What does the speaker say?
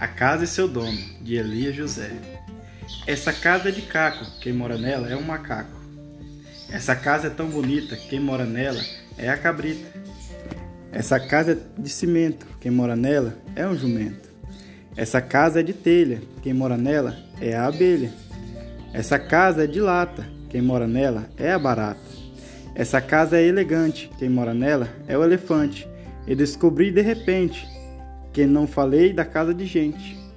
A Casa e Seu Dono, de Elias José. Essa casa é de caco, quem mora nela é um macaco. Essa casa é tão bonita, quem mora nela é a cabrita. Essa casa é de cimento, quem mora nela é um jumento. Essa casa é de telha, quem mora nela é a abelha. Essa casa é de lata, quem mora nela é a barata. Essa casa é elegante, quem mora nela é o elefante. E descobri de repente que não falei da casa de gente.